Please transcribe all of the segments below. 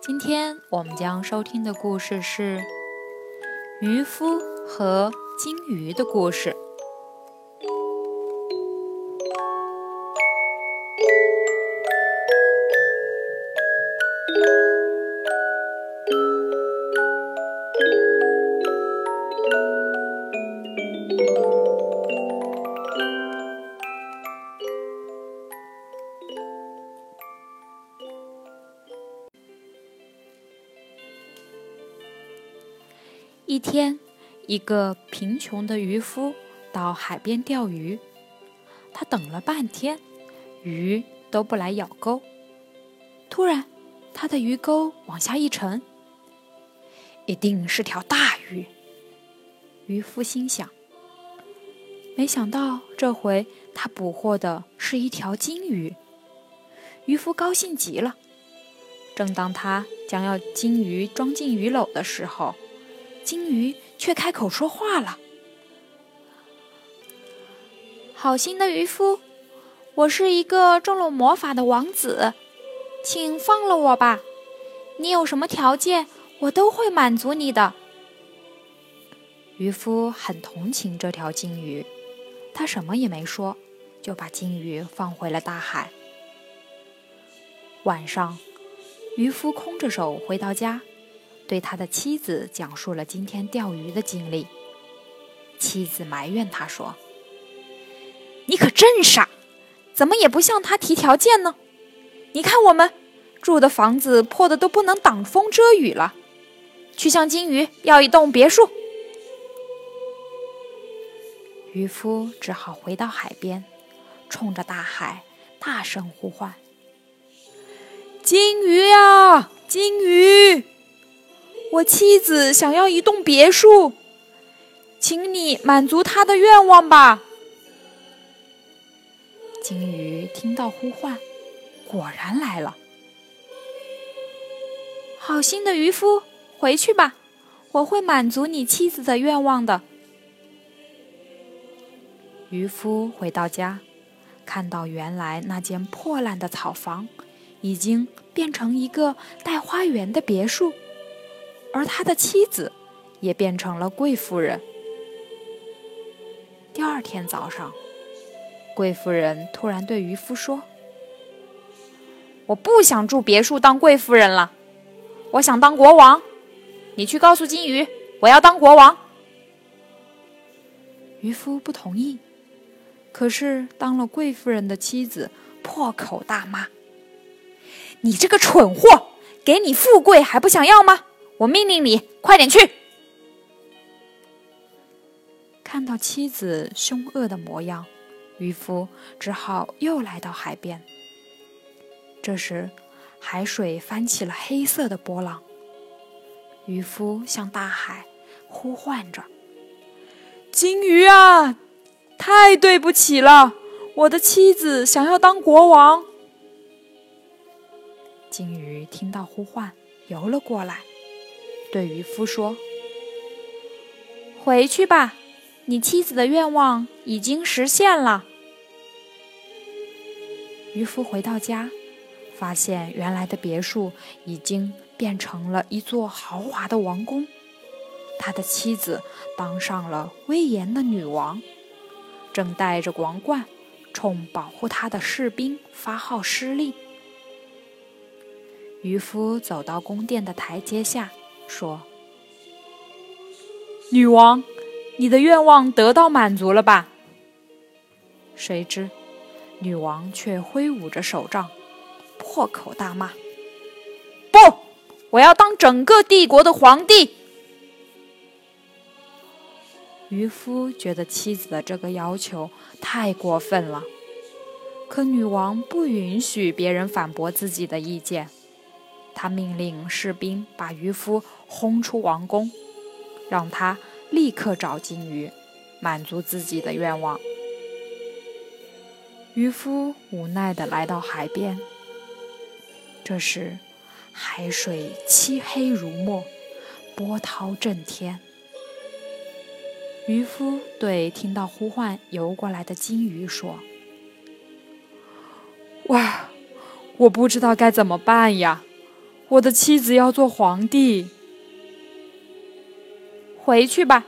今天我们将收听的故事是渔夫和金鱼的故事。一天，一个贫穷的渔夫到海边钓鱼。他等了半天，鱼都不来咬钩。突然，他的鱼钩往下一沉，一定是条大鱼。渔夫心想。没想到这回他捕获的是一条金鱼。渔夫高兴极了。正当他将要金鱼装进鱼篓的时候，金鱼却开口说话了：“好心的渔夫，我是一个中了魔法的王子，请放了我吧。你有什么条件，我都会满足你的。”渔夫很同情这条金鱼，他什么也没说，就把金鱼放回了大海。晚上，渔夫空着手回到家。对他的妻子讲述了今天钓鱼的经历。妻子埋怨他说：“你可真傻，怎么也不向他提条件呢？你看我们住的房子破的都不能挡风遮雨了，去向金鱼要一栋别墅。”渔夫只好回到海边，冲着大海大声呼唤：“金鱼呀，金鱼！”我妻子想要一栋别墅，请你满足她的愿望吧。金鱼听到呼唤，果然来了。好心的渔夫，回去吧，我会满足你妻子的愿望的。渔夫回到家，看到原来那间破烂的草房，已经变成一个带花园的别墅。而他的妻子也变成了贵妇人。第二天早上，贵妇人突然对渔夫说：“我不想住别墅当贵妇人了，我想当国王。你去告诉金鱼，我要当国王。”渔夫不同意，可是当了贵夫人的妻子破口大骂：“你这个蠢货，给你富贵还不想要吗？”我命令你快点去！看到妻子凶恶的模样，渔夫只好又来到海边。这时，海水翻起了黑色的波浪。渔夫向大海呼唤着：“金鱼啊，太对不起了，我的妻子想要当国王。”金鱼听到呼唤，游了过来。对渔夫说：“回去吧，你妻子的愿望已经实现了。”渔夫回到家，发现原来的别墅已经变成了一座豪华的王宫，他的妻子当上了威严的女王，正戴着王冠，冲保护他的士兵发号施令。渔夫走到宫殿的台阶下。说：“女王，你的愿望得到满足了吧？”谁知，女王却挥舞着手杖，破口大骂：“不，我要当整个帝国的皇帝！”渔夫觉得妻子的这个要求太过分了，可女王不允许别人反驳自己的意见。他命令士兵把渔夫轰出王宫，让他立刻找金鱼，满足自己的愿望。渔夫无奈地来到海边，这时海水漆黑如墨，波涛震天。渔夫对听到呼唤游过来的金鱼说：“哇，我不知道该怎么办呀！”我的妻子要做皇帝，回去吧，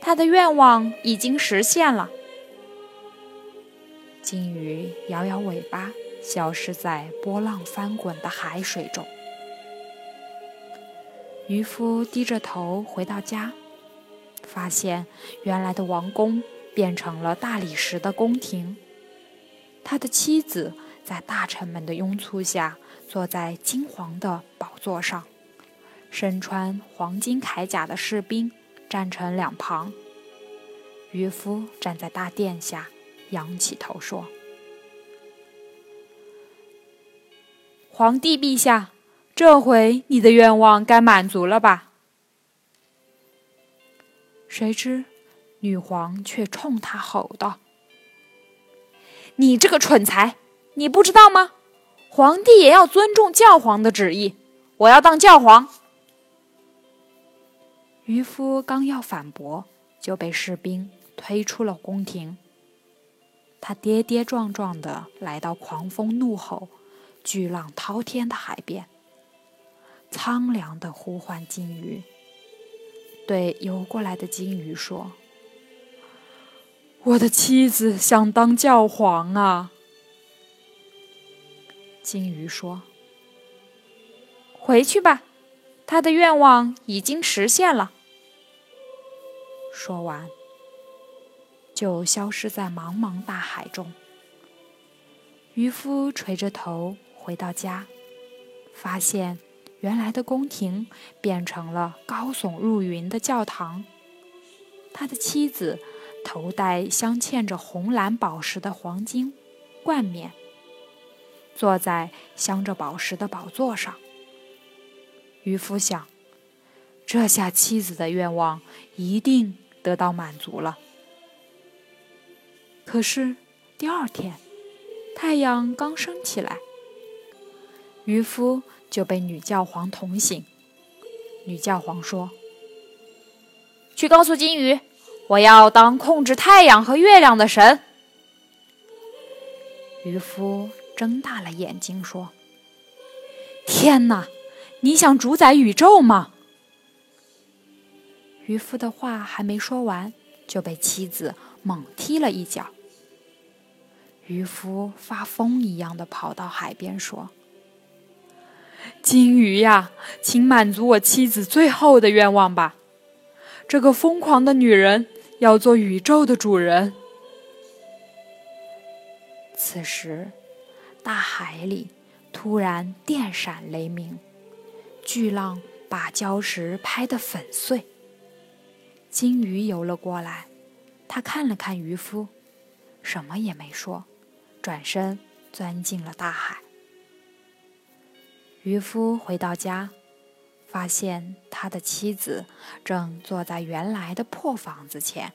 他的愿望已经实现了。金鱼摇摇尾巴，消失在波浪翻滚的海水中。渔夫低着头回到家，发现原来的王宫变成了大理石的宫廷，他的妻子在大臣们的拥簇下。坐在金黄的宝座上，身穿黄金铠甲的士兵站成两旁。渔夫站在大殿下，仰起头说：“皇帝陛下，这回你的愿望该满足了吧？”谁知，女皇却冲他吼道：“你这个蠢材，你不知道吗？”皇帝也要尊重教皇的旨意。我要当教皇。渔夫刚要反驳，就被士兵推出了宫廷。他跌跌撞撞地来到狂风怒吼、巨浪滔天的海边，苍凉地呼唤金鱼，对游过来的金鱼说：“我的妻子想当教皇啊！”金鱼说：“回去吧，他的愿望已经实现了。”说完，就消失在茫茫大海中。渔夫垂着头回到家，发现原来的宫廷变成了高耸入云的教堂。他的妻子头戴镶嵌着红蓝宝石的黄金冠冕。坐在镶着宝石的宝座上，渔夫想：这下妻子的愿望一定得到满足了。可是第二天，太阳刚升起来，渔夫就被女教皇捅醒。女教皇说：“去告诉金鱼，我要当控制太阳和月亮的神。”渔夫。睁大了眼睛说：“天哪，你想主宰宇宙吗？”渔夫的话还没说完，就被妻子猛踢了一脚。渔夫发疯一样的跑到海边说：“金鱼呀，请满足我妻子最后的愿望吧！这个疯狂的女人要做宇宙的主人。”此时。大海里突然电闪雷鸣，巨浪把礁石拍得粉碎。金鱼游了过来，他看了看渔夫，什么也没说，转身钻进了大海。渔夫回到家，发现他的妻子正坐在原来的破房子前，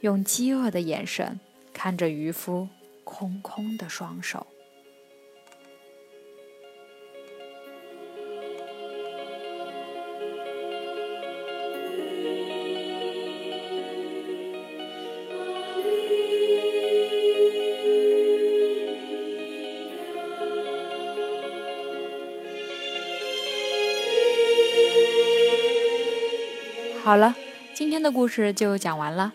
用饥饿的眼神看着渔夫。空空的双手。好了，今天的故事就讲完了。